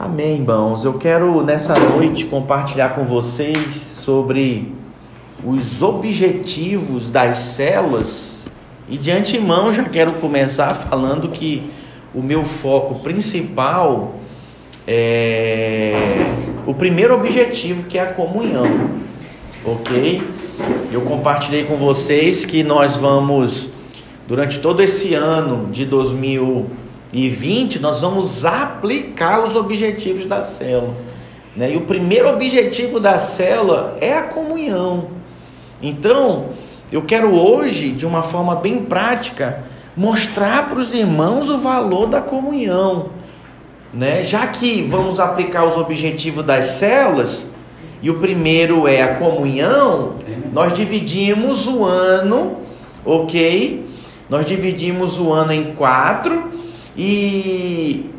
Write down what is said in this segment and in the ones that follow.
Amém, irmãos. Eu quero nessa noite compartilhar com vocês sobre os objetivos das células. E de antemão já quero começar falando que o meu foco principal é o primeiro objetivo que é a comunhão. OK? Eu compartilhei com vocês que nós vamos durante todo esse ano de 2020 e 20, nós vamos aplicar os objetivos da célula. Né? E o primeiro objetivo da célula é a comunhão. Então, eu quero hoje, de uma forma bem prática, mostrar para os irmãos o valor da comunhão. Né? Já que vamos aplicar os objetivos das células, e o primeiro é a comunhão, nós dividimos o ano, ok? Nós dividimos o ano em quatro e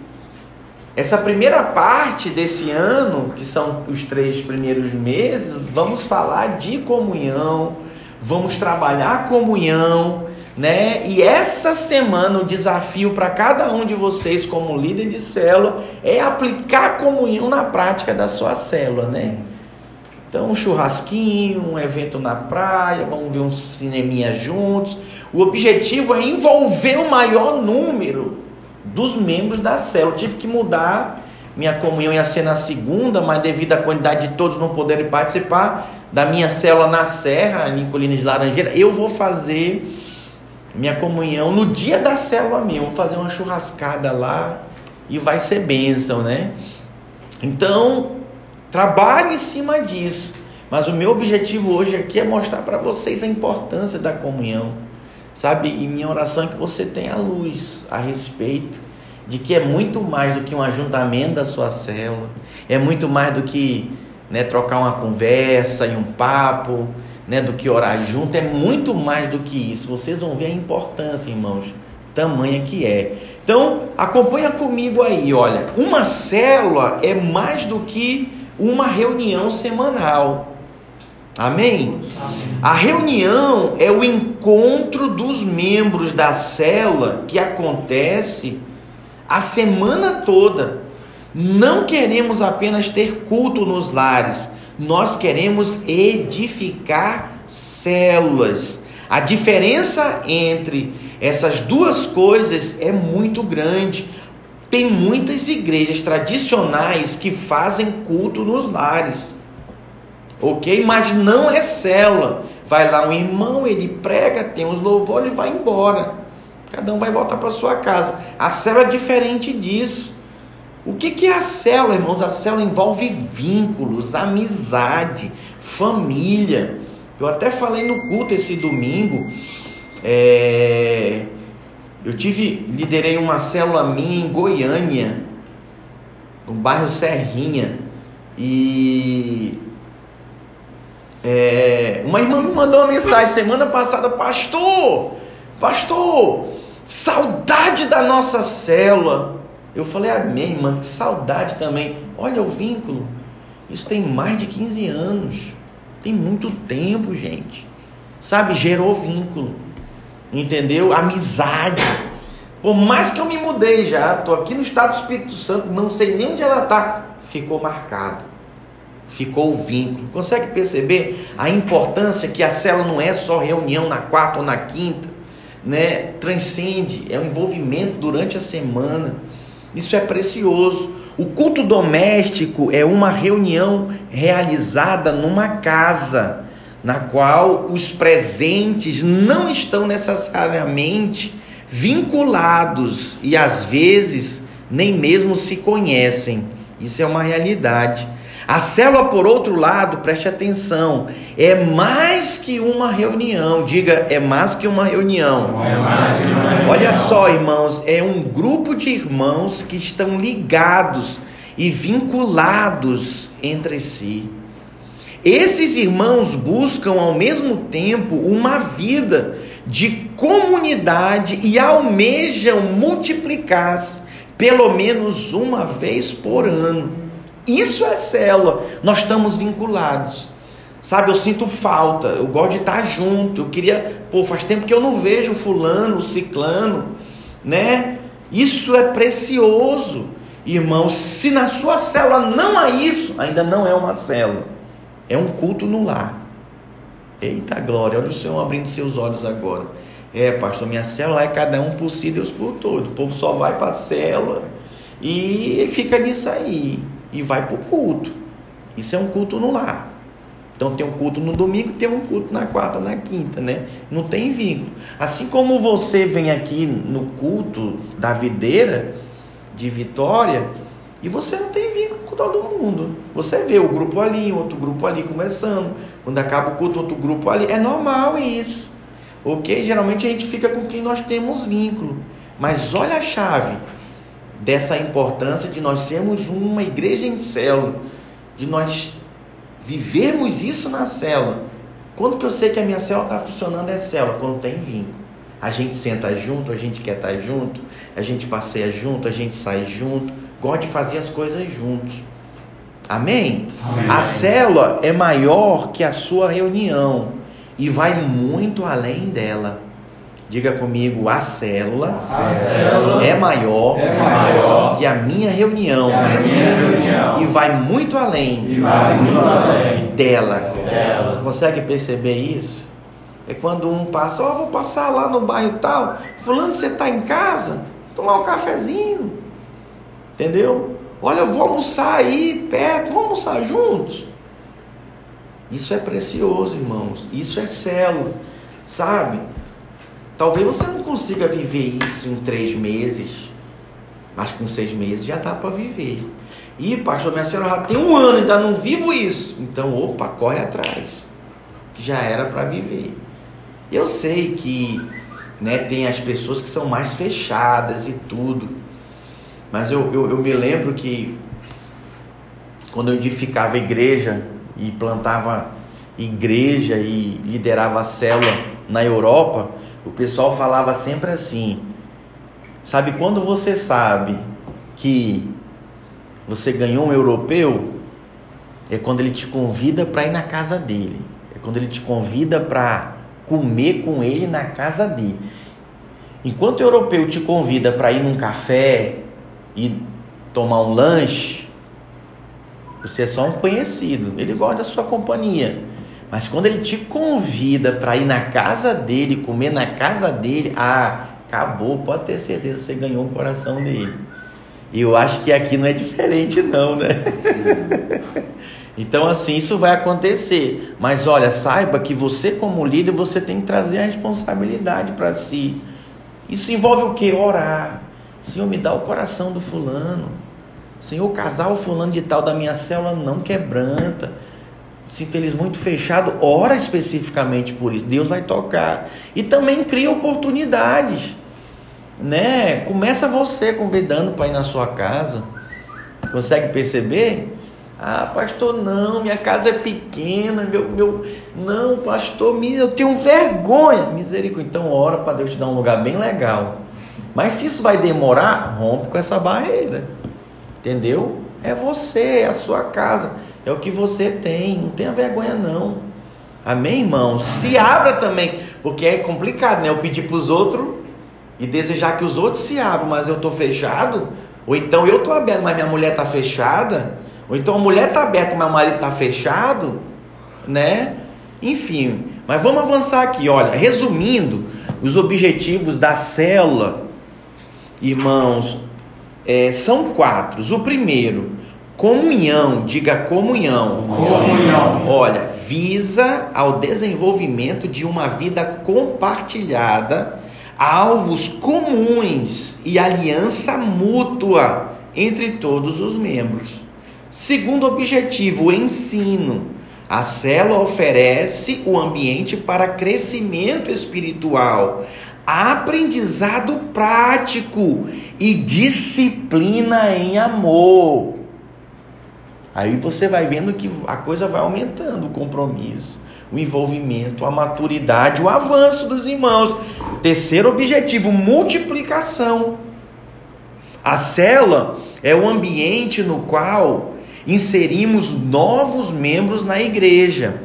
essa primeira parte desse ano, que são os três primeiros meses, vamos falar de comunhão, vamos trabalhar comunhão, né? E essa semana o desafio para cada um de vocês como líder de célula é aplicar comunhão na prática da sua célula, né? Então, um churrasquinho, um evento na praia, vamos ver um cineminha juntos. O objetivo é envolver o maior número dos membros da célula. Tive que mudar, minha comunhão ia ser na segunda, mas devido à quantidade de todos não poderem participar da minha célula na Serra, em Colinas de Laranjeira, eu vou fazer minha comunhão no dia da célula mesmo. Vou fazer uma churrascada lá e vai ser bênção, né? Então, trabalhe em cima disso. Mas o meu objetivo hoje aqui é mostrar para vocês a importância da comunhão Sabe? E minha oração é que você tenha luz a respeito de que é muito mais do que um ajuntamento da sua célula, é muito mais do que né, trocar uma conversa e um papo, né, do que orar junto, é muito mais do que isso. Vocês vão ver a importância, irmãos, tamanha que é. Então, acompanha comigo aí, olha, uma célula é mais do que uma reunião semanal. Amém? A reunião é o encontro dos membros da célula que acontece a semana toda. Não queremos apenas ter culto nos lares, nós queremos edificar células. A diferença entre essas duas coisas é muito grande. Tem muitas igrejas tradicionais que fazem culto nos lares ok? Mas não é célula. Vai lá um irmão, ele prega, tem os louvores e vai embora. Cada um vai voltar para sua casa. A célula é diferente disso. O que, que é a célula, irmãos? A célula envolve vínculos, amizade, família. Eu até falei no culto esse domingo. É... Eu tive, liderei uma célula minha em Goiânia, no bairro Serrinha. E é, uma irmã me mandou uma mensagem semana passada, pastor, pastor, saudade da nossa célula. Eu falei, amém, irmã, que saudade também. Olha o vínculo. Isso tem mais de 15 anos. Tem muito tempo, gente. Sabe, gerou vínculo. Entendeu? Amizade. Por mais que eu me mudei já, tô aqui no estado do Espírito Santo, não sei nem onde ela tá, ficou marcado ficou o vínculo. Consegue perceber a importância que a célula não é só reunião na quarta ou na quinta, né? Transcende, é um envolvimento durante a semana. Isso é precioso. O culto doméstico é uma reunião realizada numa casa, na qual os presentes não estão necessariamente vinculados e às vezes nem mesmo se conhecem. Isso é uma realidade. A célula, por outro lado, preste atenção, é mais que uma reunião. Diga, é mais que uma reunião. É mais que uma reunião. Olha só, irmãos, é um grupo de irmãos que estão ligados e vinculados entre si. Esses irmãos buscam ao mesmo tempo uma vida de comunidade e almejam multiplicar-se pelo menos uma vez por ano. Isso é célula. Nós estamos vinculados. Sabe, eu sinto falta, eu gosto de estar junto. Eu queria, pô, faz tempo que eu não vejo fulano, ciclano, né? Isso é precioso. Irmãos, se na sua célula não há isso, ainda não é uma célula, é um culto no lar. Eita glória, olha o Senhor abrindo seus olhos agora. É, pastor, minha célula é cada um por si, Deus por todo. O povo só vai para a célula e fica nisso aí. E vai para o culto. Isso é um culto no lar. Então tem um culto no domingo, tem um culto na quarta, na quinta, né? Não tem vínculo. Assim como você vem aqui no culto da videira de Vitória e você não tem vínculo com todo mundo. Você vê o grupo ali, outro grupo ali conversando. Quando acaba o culto, outro grupo ali. É normal isso. Ok? Geralmente a gente fica com quem nós temos vínculo. Mas olha a chave dessa importância de nós sermos uma igreja em célula, de nós vivermos isso na célula. Quando que eu sei que a minha célula está funcionando é célula? Quando tem vínculo. A gente senta junto, a gente quer estar tá junto, a gente passeia junto, a gente sai junto, gosta de fazer as coisas juntos. Amém? Amém? A célula é maior que a sua reunião e vai muito além dela. Diga comigo, a célula, a célula é, maior é, maior que a minha reunião, a minha reunião e vai muito além, vai muito além dela. dela. Consegue perceber isso? É quando um passa, ó, oh, vou passar lá no bairro tal, fulano, você está em casa? Tomar um cafezinho, entendeu? Olha, eu vou almoçar aí perto, vamos almoçar juntos. Isso é precioso, irmãos. Isso é célula, sabe? Talvez você não consiga viver isso em três meses, mas com seis meses já dá para viver. E pastor, minha senhora já tem um ano, ainda não vivo isso. Então, opa, corre atrás. Já era para viver. Eu sei que né, tem as pessoas que são mais fechadas e tudo. Mas eu, eu, eu me lembro que quando eu edificava igreja e plantava igreja e liderava a célula na Europa, o pessoal falava sempre assim: sabe quando você sabe que você ganhou um europeu? É quando ele te convida para ir na casa dele. É quando ele te convida para comer com ele na casa dele. Enquanto o europeu te convida para ir num café e tomar um lanche, você é só um conhecido. Ele gosta da sua companhia. Mas quando ele te convida para ir na casa dele, comer na casa dele, ah, acabou, pode ter certeza, você ganhou o coração dele. E eu acho que aqui não é diferente não, né? então assim, isso vai acontecer. Mas olha, saiba que você como líder, você tem que trazer a responsabilidade para si. Isso envolve o que? Orar. Senhor, me dá o coração do fulano. Senhor, o casal fulano de tal da minha célula não quebranta sinto eles muito fechados, ora especificamente por isso. Deus vai tocar. E também cria oportunidades. Né? Começa você convidando para ir na sua casa. Consegue perceber? Ah, pastor, não, minha casa é pequena, meu, meu, não, pastor, eu tenho vergonha, misericórdia. Então, ora para Deus te dar um lugar bem legal. Mas se isso vai demorar, rompe com essa barreira, entendeu? É você, é a sua casa. É o que você tem, não tenha vergonha não. Amém, irmãos? Se abra também, porque é complicado, né? Eu pedir para os outros e desejar que os outros se abram, mas eu estou fechado. Ou então eu estou aberto, mas minha mulher está fechada. Ou então a mulher está aberta, mas o marido está fechado, né? Enfim, mas vamos avançar aqui. Olha, resumindo, os objetivos da célula, irmãos, é, são quatro. O primeiro, Comunhão, diga comunhão. Comunhão. Olha, visa ao desenvolvimento de uma vida compartilhada, alvos comuns e aliança mútua entre todos os membros. Segundo objetivo, o ensino. A célula oferece o ambiente para crescimento espiritual, aprendizado prático e disciplina em amor. Aí você vai vendo que a coisa vai aumentando o compromisso, o envolvimento, a maturidade, o avanço dos irmãos. Terceiro objetivo, multiplicação. A célula é o ambiente no qual inserimos novos membros na igreja.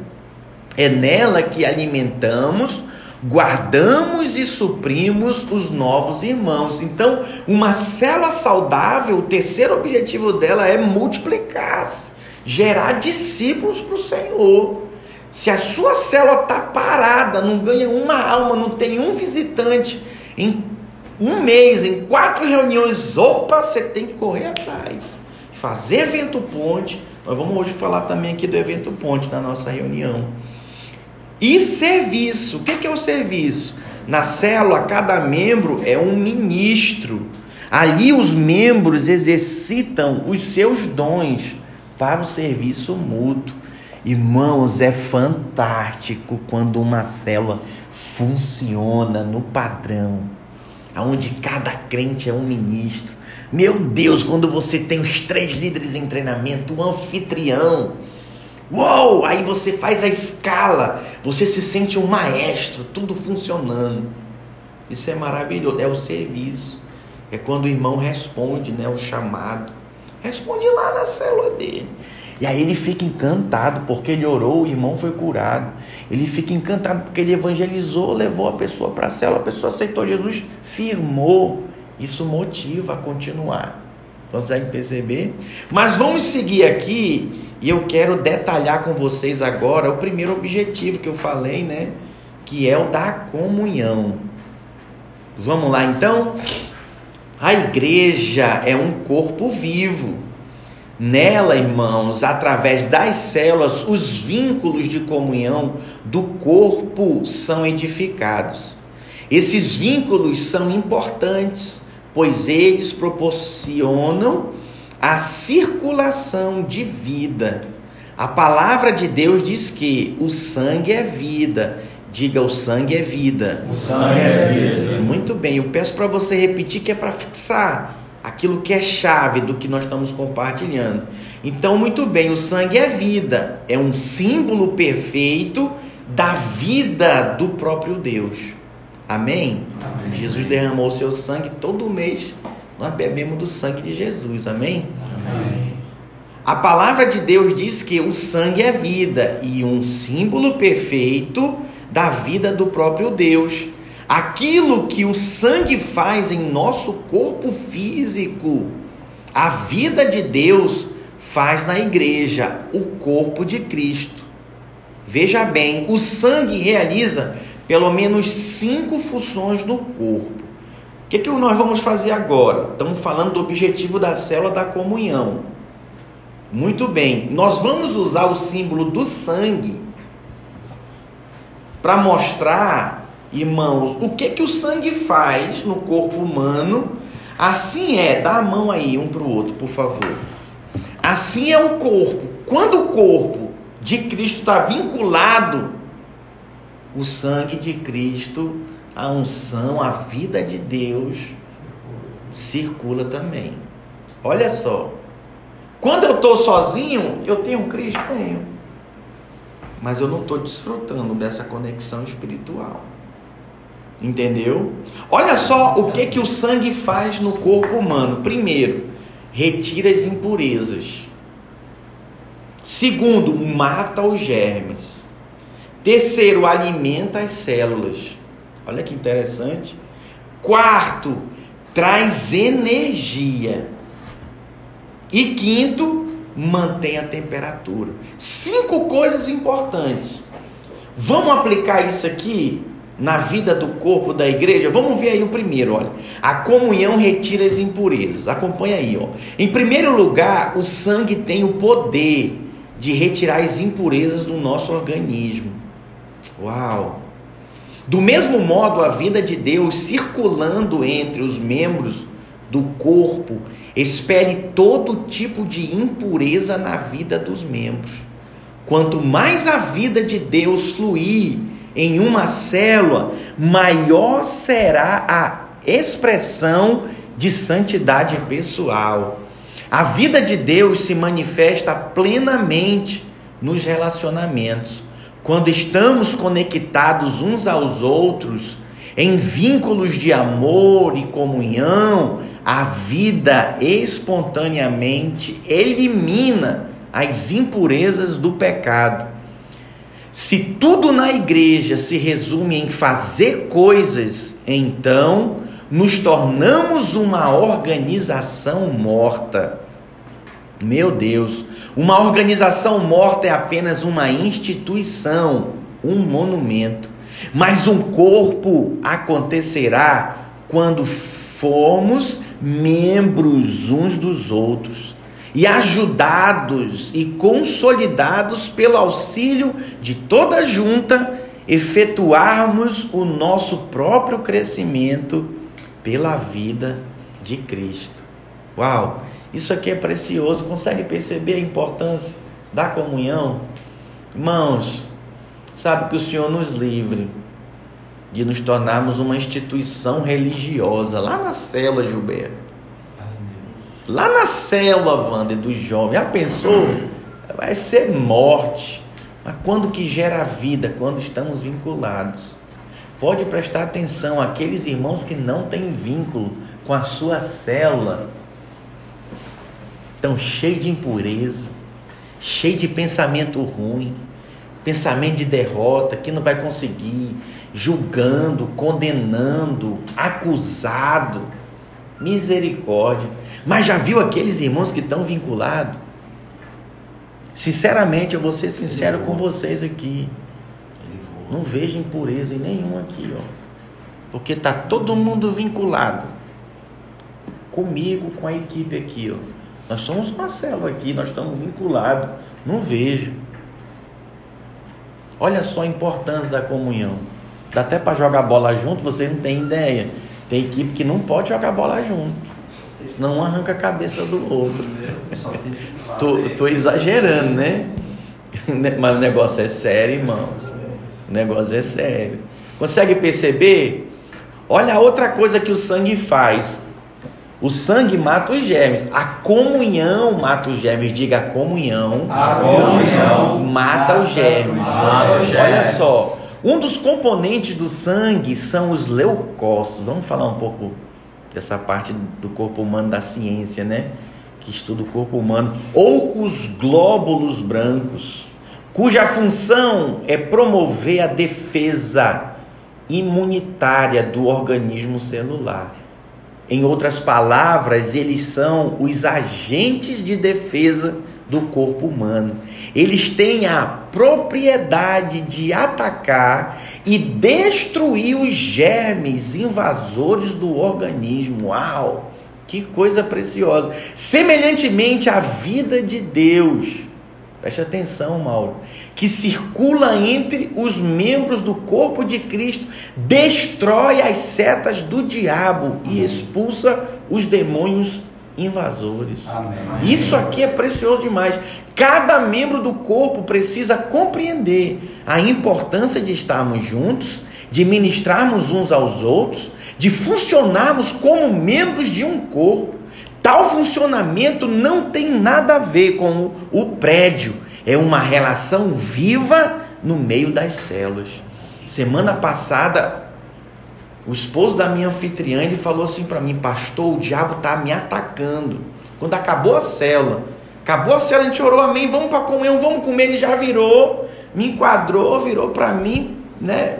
É nela que alimentamos, guardamos e suprimos os novos irmãos. Então, uma célula saudável, o terceiro objetivo dela é multiplicar-se, gerar discípulos para o Senhor. Se a sua célula está parada, não ganha uma alma, não tem um visitante, em um mês, em quatro reuniões, opa, você tem que correr atrás. Fazer evento ponte. Nós vamos hoje falar também aqui do evento ponte na nossa reunião. E serviço. O que é o serviço? Na célula, cada membro é um ministro. Ali os membros exercitam os seus dons para o serviço mútuo. Irmãos, é fantástico quando uma célula funciona no padrão, aonde cada crente é um ministro. Meu Deus, quando você tem os três líderes em treinamento, o anfitrião, Uou! Aí você faz a escala, você se sente um maestro, tudo funcionando. Isso é maravilhoso, é o serviço. É quando o irmão responde, né, o chamado. Responde lá na célula dele. E aí ele fica encantado porque ele orou, o irmão foi curado. Ele fica encantado porque ele evangelizou, levou a pessoa para a célula, a pessoa aceitou Jesus, firmou. Isso motiva a continuar. Consegue perceber? Mas vamos seguir aqui e eu quero detalhar com vocês agora o primeiro objetivo que eu falei, né? Que é o da comunhão. Vamos lá então? A igreja é um corpo vivo. Nela, irmãos, através das células, os vínculos de comunhão do corpo são edificados. Esses vínculos são importantes, pois eles proporcionam a circulação de vida. A palavra de Deus diz que o sangue é vida. Diga, o sangue é vida. O sangue é vida. Muito bem, eu peço para você repetir que é para fixar aquilo que é chave do que nós estamos compartilhando. Então, muito bem, o sangue é vida, é um símbolo perfeito da vida do próprio Deus. Amém? Amém. Jesus derramou o seu sangue todo mês nós bebemos do sangue de Jesus, amém? amém? A palavra de Deus diz que o sangue é vida e um símbolo perfeito da vida do próprio Deus. Aquilo que o sangue faz em nosso corpo físico, a vida de Deus faz na igreja, o corpo de Cristo. Veja bem, o sangue realiza pelo menos cinco funções no corpo que, que nós vamos fazer agora? Estamos falando do objetivo da célula da comunhão. Muito bem, nós vamos usar o símbolo do sangue para mostrar, irmãos, o que que o sangue faz no corpo humano. Assim é, dá a mão aí um para o outro, por favor. Assim é o corpo. Quando o corpo de Cristo está vinculado, o sangue de Cristo a unção, a vida de Deus circula também. Olha só. Quando eu estou sozinho, eu tenho um Cristo? Tenho. Mas eu não estou desfrutando dessa conexão espiritual. Entendeu? Olha só o que, que o sangue faz no corpo humano. Primeiro, retira as impurezas. Segundo, mata os germes. Terceiro, alimenta as células. Olha que interessante. Quarto, traz energia. E quinto, mantém a temperatura. Cinco coisas importantes. Vamos aplicar isso aqui na vida do corpo da igreja? Vamos ver aí o primeiro, olha. A comunhão retira as impurezas. Acompanha aí, ó. Em primeiro lugar, o sangue tem o poder de retirar as impurezas do nosso organismo. Uau! Do mesmo modo, a vida de Deus circulando entre os membros do corpo espere todo tipo de impureza na vida dos membros. Quanto mais a vida de Deus fluir em uma célula, maior será a expressão de santidade pessoal. A vida de Deus se manifesta plenamente nos relacionamentos. Quando estamos conectados uns aos outros, em vínculos de amor e comunhão, a vida espontaneamente elimina as impurezas do pecado. Se tudo na igreja se resume em fazer coisas, então nos tornamos uma organização morta. Meu Deus, uma organização morta é apenas uma instituição, um monumento. Mas um corpo acontecerá quando formos membros uns dos outros e ajudados e consolidados pelo auxílio de toda junta, efetuarmos o nosso próprio crescimento pela vida de Cristo. Uau! Isso aqui é precioso. Consegue perceber a importância da comunhão? Irmãos, sabe que o Senhor nos livre de nos tornarmos uma instituição religiosa lá na célula, Gilberto. Lá na célula, Wander, dos jovens. Já pensou? Vai ser morte. Mas quando que gera vida? Quando estamos vinculados. Pode prestar atenção, aqueles irmãos que não têm vínculo com a sua célula estão cheios de impureza, cheios de pensamento ruim, pensamento de derrota, que não vai conseguir, julgando, condenando, acusado. Misericórdia. Mas já viu aqueles irmãos que estão vinculados? Sinceramente, eu vou ser sincero com vocês aqui. Não vejo impureza em nenhum aqui, ó. Porque tá todo mundo vinculado. Comigo, com a equipe aqui, ó. Nós somos uma célula aqui, nós estamos vinculados. Não vejo. Olha só a importância da comunhão. Dá até para jogar bola junto, você não tem ideia. Tem equipe que não pode jogar bola junto. Senão um arranca a cabeça do outro. tô, tô exagerando, né? Mas o negócio é sério, irmãos. O negócio é sério. Consegue perceber? Olha a outra coisa que o sangue faz. O sangue mata os germes. A comunhão mata os germes. Diga a comunhão. A comunhão mata, os germes. Mata os germes. Olha só. Um dos componentes do sangue são os leucócitos. Vamos falar um pouco dessa parte do corpo humano da ciência, né? Que estuda o corpo humano. Ou os glóbulos brancos, cuja função é promover a defesa imunitária do organismo celular. Em outras palavras, eles são os agentes de defesa do corpo humano. Eles têm a propriedade de atacar e destruir os germes invasores do organismo. Uau! Que coisa preciosa! Semelhantemente à vida de Deus. Preste atenção, Mauro que circula entre os membros do corpo de Cristo, destrói as setas do diabo e expulsa os demônios invasores. Amém. Isso aqui é precioso demais. Cada membro do corpo precisa compreender a importância de estarmos juntos, de ministrarmos uns aos outros, de funcionarmos como membros de um corpo. Tal funcionamento não tem nada a ver com o prédio é uma relação viva no meio das células. Semana passada, o esposo da minha anfitriã ele falou assim para mim, pastor, o diabo está me atacando. Quando acabou a célula, acabou a célula, a gente orou, amém, vamos para comunhão, vamos comer, ele já virou, me enquadrou, virou para mim, né?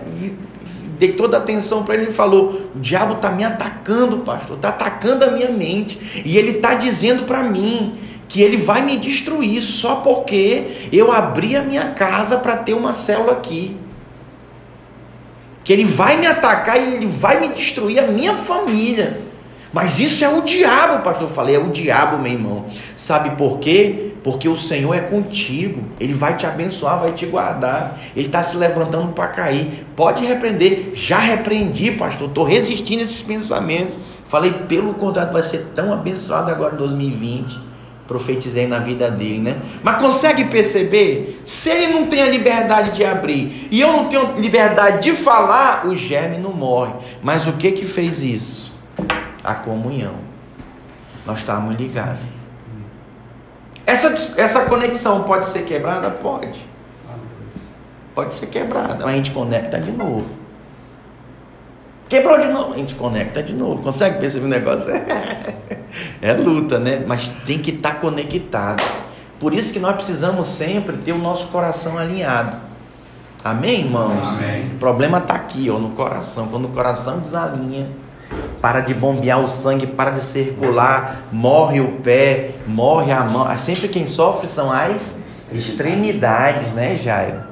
Dei toda a atenção para ele e falou: O diabo está me atacando, pastor, está atacando a minha mente. E ele está dizendo para mim que ele vai me destruir só porque eu abri a minha casa para ter uma célula aqui. Que ele vai me atacar e ele vai me destruir a minha família. Mas isso é o diabo, pastor. Eu falei, é o diabo, meu irmão. Sabe por quê? Porque o Senhor é contigo. Ele vai te abençoar, vai te guardar. Ele está se levantando para cair. Pode repreender. Já repreendi, pastor. Estou resistindo a esses pensamentos. Falei, pelo contrário, vai ser tão abençoado agora em 2020 profetizei na vida dele, né? Mas consegue perceber? Se ele não tem a liberdade de abrir e eu não tenho liberdade de falar, o germe não morre. Mas o que que fez isso? A comunhão. Nós estávamos ligados. Essa, essa conexão pode ser quebrada? Pode. Pode ser quebrada. Mas a gente conecta de novo. Quebrou de novo, a gente conecta de novo. Consegue perceber o negócio? é luta, né? Mas tem que estar tá conectado. Por isso que nós precisamos sempre ter o nosso coração alinhado. Amém, irmãos? Amém. O problema está aqui, ó, no coração. Quando o coração desalinha, para de bombear o sangue, para de circular, morre o pé, morre a mão. Ah, sempre quem sofre são as extremidades, né, Jairo?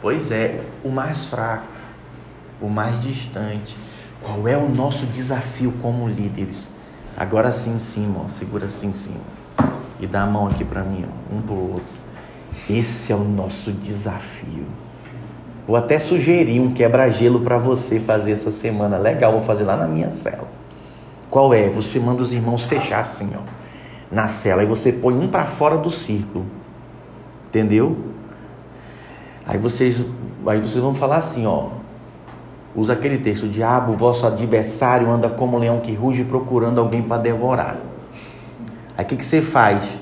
Pois é, o mais fraco, o mais distante. Qual é o nosso desafio como líderes? Agora sim em cima, ó, segura assim em cima. E dá a mão aqui para mim, ó, um pro outro. Esse é o nosso desafio. Vou até sugerir um quebra-gelo para você fazer essa semana. Legal, vou fazer lá na minha cela. Qual é? Você manda os irmãos fechar assim, ó, na cela. E você põe um para fora do círculo. Entendeu? Aí vocês, aí vocês vão falar assim, ó. Usa aquele texto: o diabo, vosso adversário, anda como um leão que ruge procurando alguém para devorar. Aí o que, que você faz?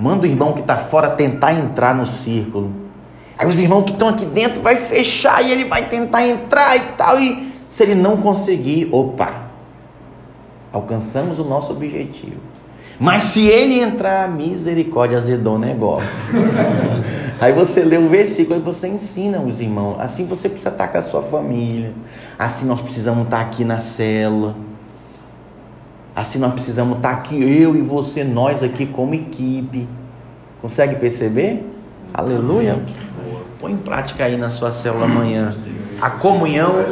Manda o irmão que está fora tentar entrar no círculo. Aí os irmãos que estão aqui dentro vai fechar e ele vai tentar entrar e tal. E se ele não conseguir, opa, alcançamos o nosso objetivo. Mas se ele entrar, misericórdia azedou o negócio. aí você lê o versículo e você ensina os irmãos. Assim você precisa estar com a sua família. Assim nós precisamos estar aqui na cela. Assim nós precisamos estar aqui, eu e você, nós aqui como equipe. Consegue perceber? Aleluia. Põe em prática aí na sua célula amanhã. A comunhão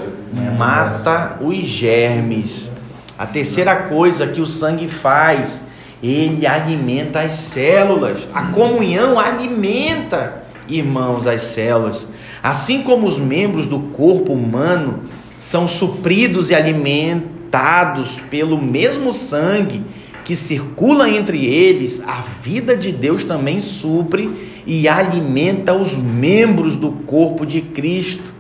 mata os germes. A terceira coisa que o sangue faz, ele alimenta as células. A comunhão alimenta, irmãos, as células. Assim como os membros do corpo humano são supridos e alimentados pelo mesmo sangue que circula entre eles, a vida de Deus também supre e alimenta os membros do corpo de Cristo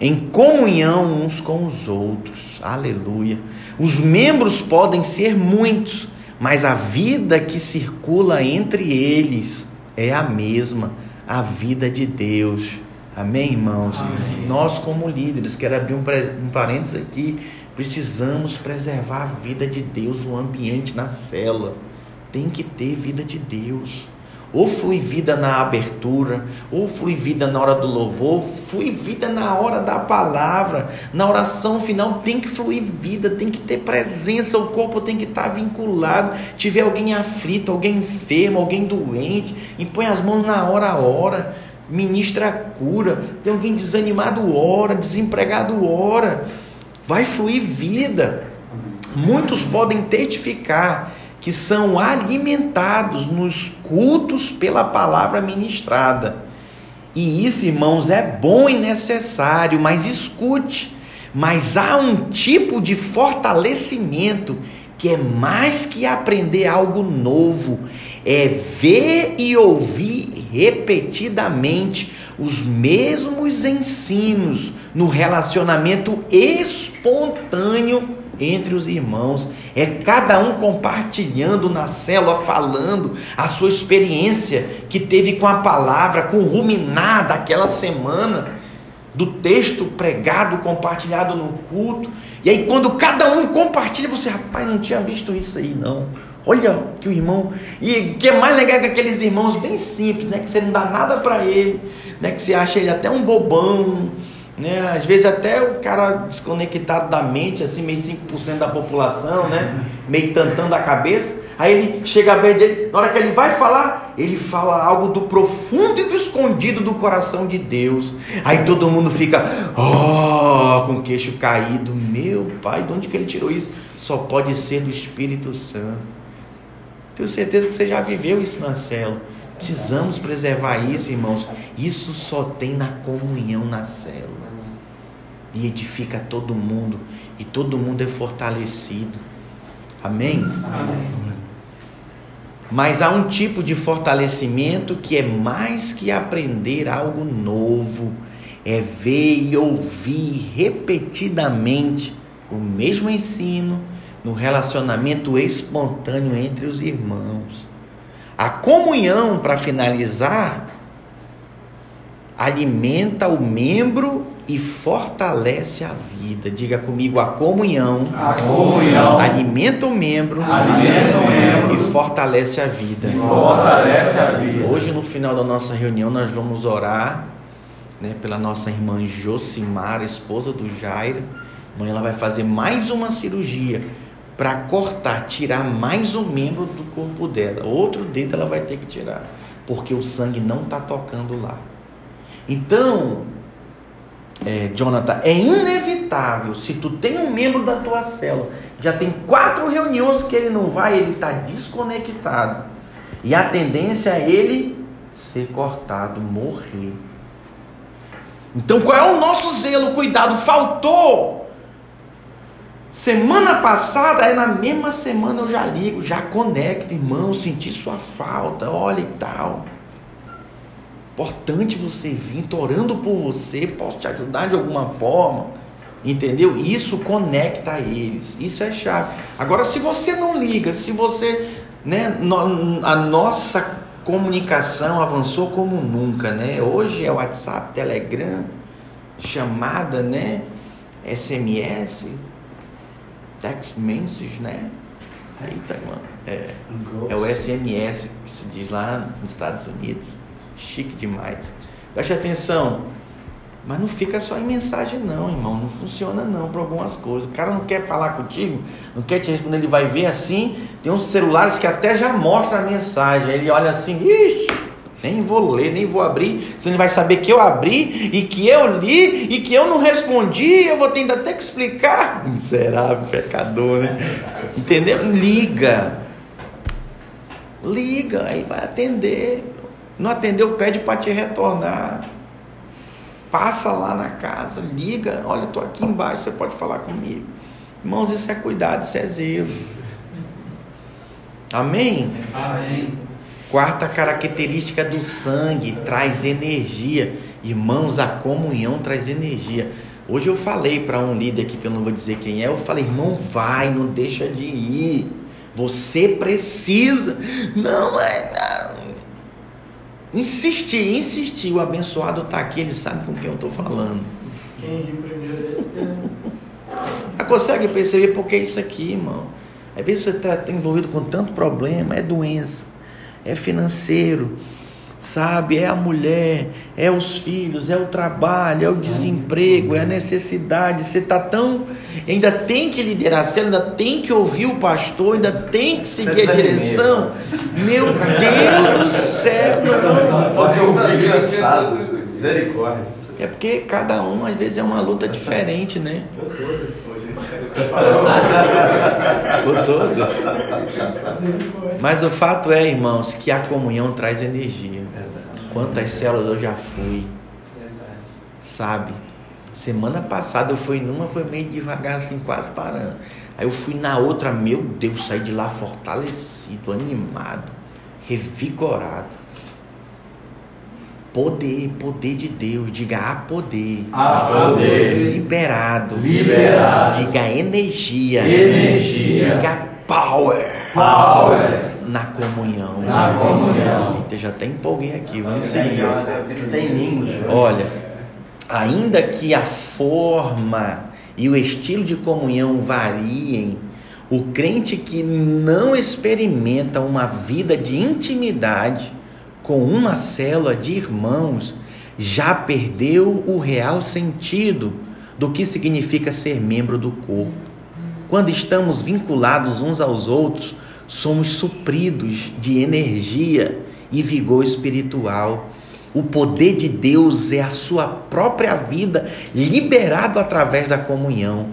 em comunhão uns com os outros. Aleluia. Os membros podem ser muitos, mas a vida que circula entre eles é a mesma, a vida de Deus. Amém, irmãos? Amém. Nós, como líderes, quero abrir um, um parênteses aqui, precisamos preservar a vida de Deus, o ambiente na cela. Tem que ter vida de Deus. Ou flui vida na abertura, ou flui vida na hora do louvor, flui vida na hora da palavra, na oração final tem que fluir vida, tem que ter presença, o corpo tem que estar vinculado. Tiver alguém aflito, alguém enfermo, alguém doente, impõe as mãos na hora a hora, ministra a cura. Tem alguém desanimado, ora, desempregado, ora. Vai fluir vida. Muitos podem testificar que são alimentados nos cultos pela palavra ministrada. E isso, irmãos, é bom e necessário, mas escute, mas há um tipo de fortalecimento que é mais que aprender algo novo, é ver e ouvir repetidamente os mesmos ensinos no relacionamento espontâneo entre os irmãos. É cada um compartilhando na célula, falando a sua experiência que teve com a palavra, com o ruminar daquela semana, do texto pregado, compartilhado no culto. E aí, quando cada um compartilha, você, rapaz, não tinha visto isso aí, não. Olha que o irmão. E que é mais legal que aqueles irmãos bem simples, né? Que você não dá nada para ele, né? Que você acha ele até um bobão né? Às vezes até o cara desconectado da mente, assim, meio 5% da população, né? Meio tantando a cabeça. Aí ele chega a ver dele, na hora que ele vai falar, ele fala algo do profundo e do escondido do coração de Deus. Aí todo mundo fica, oh, com o queixo caído. Meu pai, de onde que ele tirou isso? Só pode ser do Espírito Santo. Tenho certeza que você já viveu isso na célula. Precisamos preservar isso, irmãos. Isso só tem na comunhão na célula e edifica todo mundo, e todo mundo é fortalecido. Amém? Amém? Mas há um tipo de fortalecimento que é mais que aprender algo novo, é ver e ouvir repetidamente o mesmo ensino no relacionamento espontâneo entre os irmãos. A comunhão, para finalizar, alimenta o membro e fortalece a vida. Diga comigo a comunhão. A comunhão alimenta o membro, alimenta o membro e fortalece a vida. Fortalece a vida. Hoje no final da nossa reunião nós vamos orar né, pela nossa irmã Josimar, esposa do Jairo. Amanhã ela vai fazer mais uma cirurgia para cortar, tirar mais um membro do corpo dela. Outro dedo ela vai ter que tirar, porque o sangue não está tocando lá. Então, é, Jonathan, é inevitável, se tu tem um membro da tua célula, já tem quatro reuniões que ele não vai, ele está desconectado. E a tendência é ele ser cortado, morrer. Então qual é o nosso zelo? Cuidado, faltou. Semana passada, aí na mesma semana eu já ligo, já conecto, irmão, senti sua falta, olha e tal. Importante você vir, tô orando por você, posso te ajudar de alguma forma. Entendeu? Isso conecta eles. Isso é chave. Agora, se você não liga, se você. Né, a nossa comunicação avançou como nunca, né? Hoje é WhatsApp, Telegram, chamada, né? SMS, text message, né? Eita, mano. É, é o SMS que se diz lá nos Estados Unidos. Chique demais. Preste atenção. Mas não fica só em mensagem, não, irmão. Não funciona, não, para algumas coisas. O cara não quer falar contigo, não quer te responder, ele vai ver assim. Tem uns celulares que até já mostra a mensagem. Ele olha assim, ixi, nem vou ler, nem vou abrir. Você não vai saber que eu abri e que eu li e que eu não respondi. Eu vou ter até que explicar. Miserável, pecador, né? Entendeu? Liga. Liga, aí vai atender. Não atendeu, pede para te retornar. Passa lá na casa, liga, olha, estou aqui embaixo, você pode falar comigo. Irmãos, isso é cuidado, isso é zelo. Amém? Amém. Quarta característica do sangue traz energia. Irmãos, a comunhão traz energia. Hoje eu falei para um líder aqui que eu não vou dizer quem é, eu falei, irmão, vai, não deixa de ir. Você precisa. Não é. Insistir, insistir. O abençoado está aqui, ele sabe com quem eu estou falando. Quem riu primeiro é consegue perceber porque é isso aqui, irmão. Às vezes você está tá envolvido com tanto problema, é doença, é financeiro, sabe? É a mulher, é os filhos, é o trabalho, é o desemprego, é a necessidade. Você está tão. Ainda tem que liderar, você ainda tem que ouvir o pastor, ainda tem que seguir a direção. Meu Deus do céu, não. Pode ouvir cansado. Misericórdia. É porque cada um às vezes é uma luta diferente, né? Eu todas. Ou todos. Mas o fato é, irmãos, que a comunhão traz energia. Quantas células eu já fui, sabe? Semana passada eu fui numa, foi meio devagar, assim, quase parando. Aí eu fui na outra, meu Deus, saí de lá fortalecido, animado, revigorado. Poder, poder de Deus, diga a poder. A poder. Liberado. Liberado. Diga energia. Energia. Diga power. Power. Na comunhão. Na comunhão. Eita, já até empolguei aqui, vamos Tem, seguir. tem ninhos. Olha, ainda que a forma e o estilo de comunhão variem, o crente que não experimenta uma vida de intimidade com uma célula de irmãos já perdeu o real sentido do que significa ser membro do corpo. Quando estamos vinculados uns aos outros, somos supridos de energia e vigor espiritual. O poder de Deus é a sua própria vida liberado através da comunhão.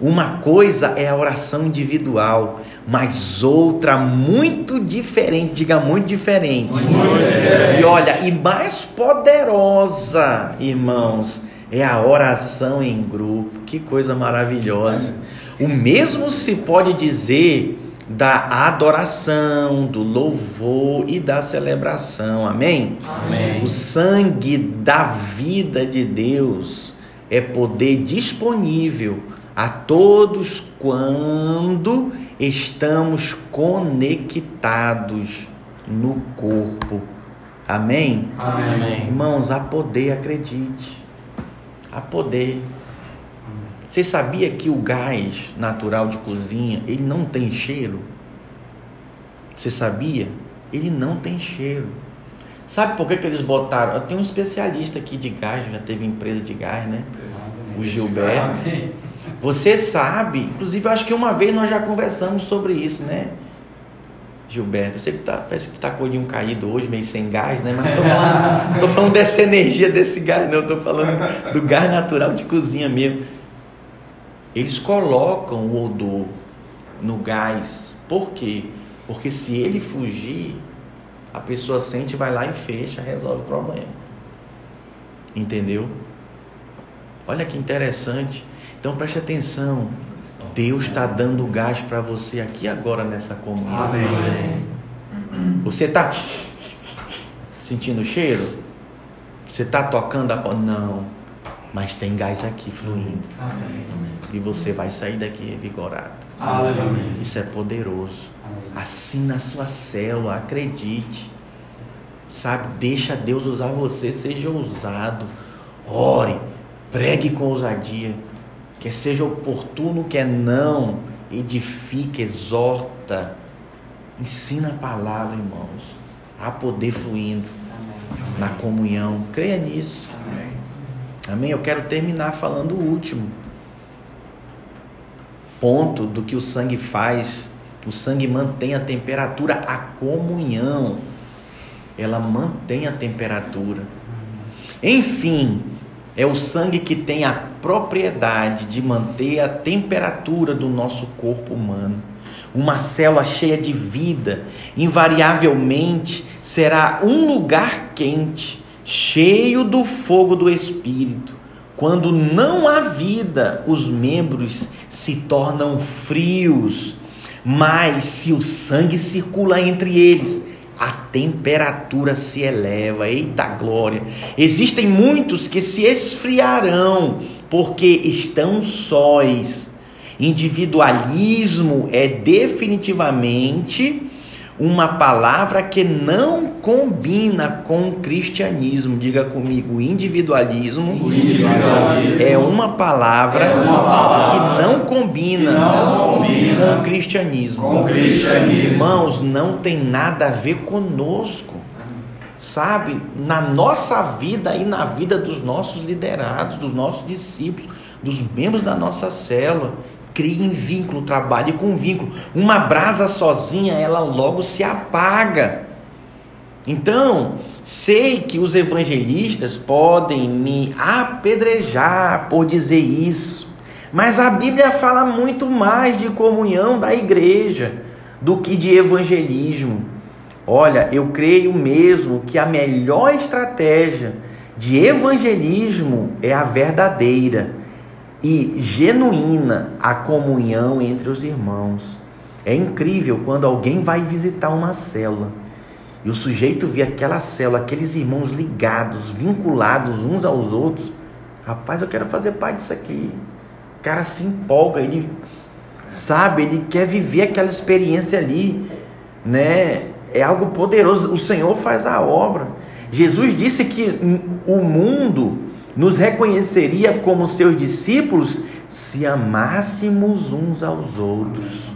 Uma coisa é a oração individual, mas outra muito diferente, diga muito diferente. Muito diferente. E olha, e mais poderosa, irmãos, é a oração em grupo. Que coisa maravilhosa. O mesmo se pode dizer da adoração, do louvor e da celebração. Amém? Amém. O sangue da vida de Deus é poder disponível a todos quando estamos conectados no corpo. Amém? Amém. Irmãos, há poder, acredite. Há poder. Você sabia que o gás natural de cozinha, ele não tem cheiro? Você sabia? Ele não tem cheiro. Sabe por que, que eles botaram? Eu tenho um especialista aqui de gás, já teve empresa de gás, né? O Gilberto. Você sabe, inclusive eu acho que uma vez nós já conversamos sobre isso, né? Gilberto, você que tá, parece que tá com o olhinho caído hoje, meio sem gás, né? Mas não tô falando, tô falando dessa energia desse gás, não, tô falando do gás natural de cozinha mesmo. Eles colocam o odor no gás. Por quê? Porque se ele fugir, a pessoa sente, vai lá e fecha, resolve o problema. Entendeu? Olha que interessante. Então preste atenção. Deus está dando gás para você aqui agora nessa comunhão. Amém. Você está sentindo o cheiro? Você está tocando a Não. Mas tem gás aqui fluindo. Amém. E você vai sair daqui revigorado. Amém. Isso é poderoso. Assim na sua célula, acredite. Sabe, deixa Deus usar você, seja ousado. Ore, pregue com ousadia. Quer seja oportuno, quer não. Edifica, exorta. Ensina a palavra, irmãos. Há poder fluindo na comunhão. Creia nisso. Amém? Eu quero terminar falando o último ponto do que o sangue faz. O sangue mantém a temperatura, a comunhão. Ela mantém a temperatura. Enfim, é o sangue que tem a propriedade de manter a temperatura do nosso corpo humano. Uma célula cheia de vida, invariavelmente, será um lugar quente, cheio do fogo do Espírito. Quando não há vida, os membros se tornam frios. Mas se o sangue circula entre eles, a temperatura se eleva. Eita glória! Existem muitos que se esfriarão porque estão sóis. Individualismo é definitivamente uma palavra que não combina com o cristianismo. Diga comigo, individualismo, O individualismo é uma palavra, É uma palavra que não combina, que não combina com o cristianismo. com o cristianismo. Irmãos, não tem nada a ver conosco. Sabe, na nossa vida e na vida dos nossos liderados, dos nossos discípulos, dos membros da nossa célula. Criem vínculo, trabalhe com vínculo. Uma brasa sozinha, ela logo se apaga. Então, sei que os evangelistas podem me apedrejar por dizer isso, mas a Bíblia fala muito mais de comunhão da igreja do que de evangelismo. Olha, eu creio mesmo que a melhor estratégia de evangelismo é a verdadeira e genuína a comunhão entre os irmãos. É incrível quando alguém vai visitar uma célula e o sujeito vê aquela célula, aqueles irmãos ligados, vinculados uns aos outros. Rapaz, eu quero fazer parte disso aqui. O cara se empolga, ele sabe, ele quer viver aquela experiência ali, né? É algo poderoso. O Senhor faz a obra. Jesus disse que o mundo nos reconheceria como seus discípulos se amássemos uns aos outros.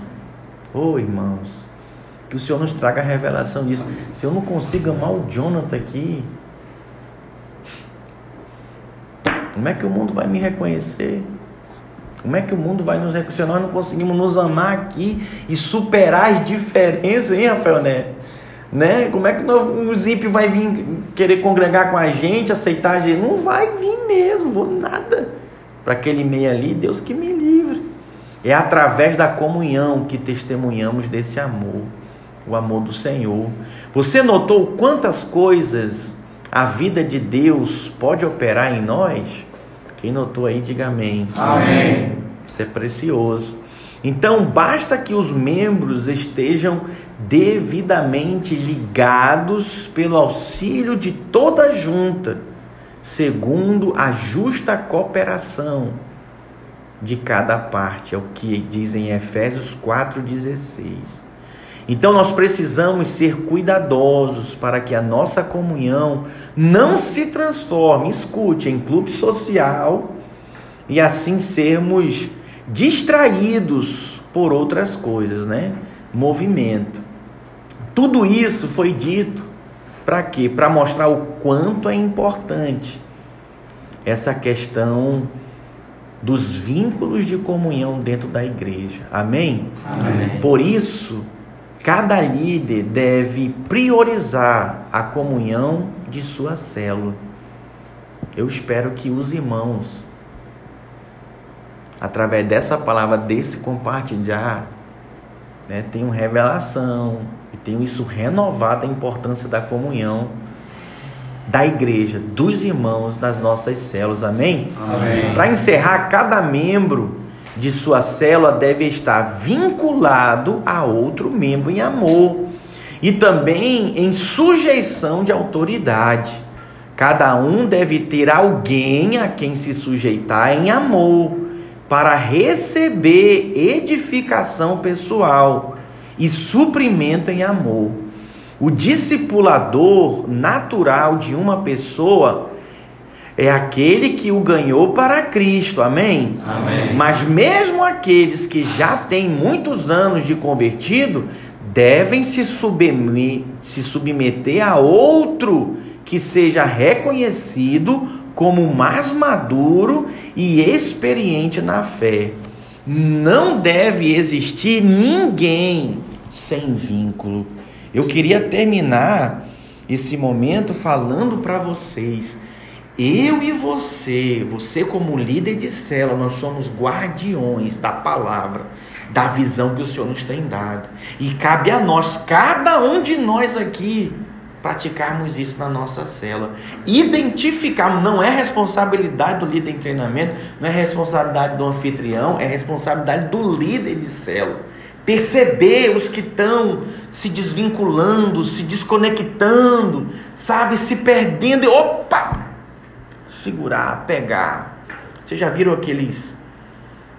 Oh, irmãos, que o Senhor nos traga a revelação disso. Se eu não consigo amar o Jonathan aqui, como é que o mundo vai me reconhecer? Como é que o mundo vai nos reconhecer? Nós não conseguimos nos amar aqui e superar as diferenças, hein, Rafael Neto? Né? Como é que nós, os ímpios vai vir querer congregar com a gente, aceitar a gente? Não vai vir mesmo, vou nada. Para aquele meio ali, Deus que me livre. É através da comunhão que testemunhamos desse amor, o amor do Senhor. Você notou quantas coisas a vida de Deus pode operar em nós? Quem notou aí, diga amém. Amém. Isso é precioso. Então, basta que os membros estejam devidamente ligados pelo auxílio de toda junta, segundo a justa cooperação de cada parte, é o que diz em Efésios 4,16. Então nós precisamos ser cuidadosos para que a nossa comunhão não se transforme, escute, em clube social e assim sermos distraídos por outras coisas, né? Movimento. Tudo isso foi dito Para quê? Para mostrar o quanto é importante essa questão dos vínculos de comunhão dentro da igreja. Amém? Amém. Por isso, cada líder deve priorizar a comunhão de sua célula. Eu espero que os irmãos, através dessa palavra, desse compartilhar, né, tenham revelação e tenham isso renovado a importância da comunhão da igreja, dos irmãos, das nossas células. Amém? Amém. Para encerrar, cada membro de sua célula deve estar vinculado a outro membro em amor e também em sujeição de autoridade. Cada um deve ter alguém a quem se sujeitar em amor para receber edificação pessoal e suprimento em amor. O discipulador natural de uma pessoa é aquele que o ganhou para Cristo, amém? Amém. Mas mesmo aqueles que já têm muitos anos de convertido devem se, se submeter a outro que seja reconhecido como mais maduro e experiente na fé. Não deve existir ninguém sem vínculo. Eu queria terminar esse momento falando para vocês. Eu e você, você como líder de célula, nós somos guardiões da palavra, da visão que o Senhor nos tem dado. E cabe a nós, cada um de nós aqui, praticarmos isso na nossa célula. Identificar, não é responsabilidade do líder em treinamento, não é responsabilidade do anfitrião, é responsabilidade do líder de célula. Perceber os que estão se desvinculando, se desconectando, sabe, se perdendo. e Opa! Segurar, pegar. Vocês já viram aqueles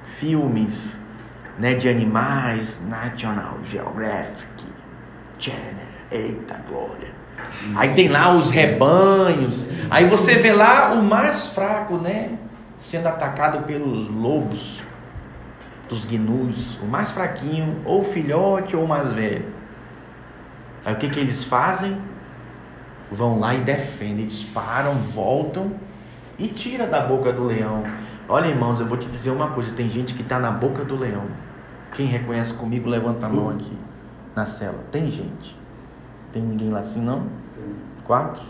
filmes né, de animais, National Geographic, Channel, eita glória. Aí tem lá os rebanhos. Aí você vê lá o mais fraco, né? Sendo atacado pelos lobos, dos gnus. O mais fraquinho, ou o filhote ou o mais velho. Aí o que, que eles fazem? Vão lá e defendem, disparam, voltam e tira da boca do leão. Olha, irmãos, eu vou te dizer uma coisa: tem gente que está na boca do leão. Quem reconhece comigo, levanta a mão aqui na cela. Tem gente. Tem ninguém lá assim, não? Quatro?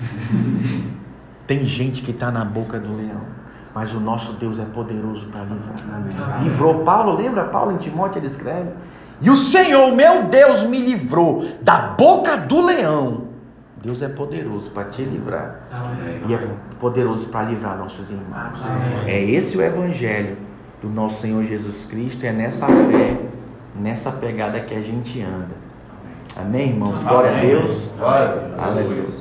Sim. Tem gente que está na boca do leão. Mas o nosso Deus é poderoso para livrar. Livrou Paulo, lembra Paulo em Timóteo ele escreve? E o Senhor, meu Deus, me livrou da boca do leão. Deus é poderoso para te livrar. E é poderoso para livrar nossos irmãos. É esse o evangelho do nosso Senhor Jesus Cristo. É nessa fé, nessa pegada que a gente anda. Amém, irmãos? Glória a Deus. Glória a Deus. Aleluia.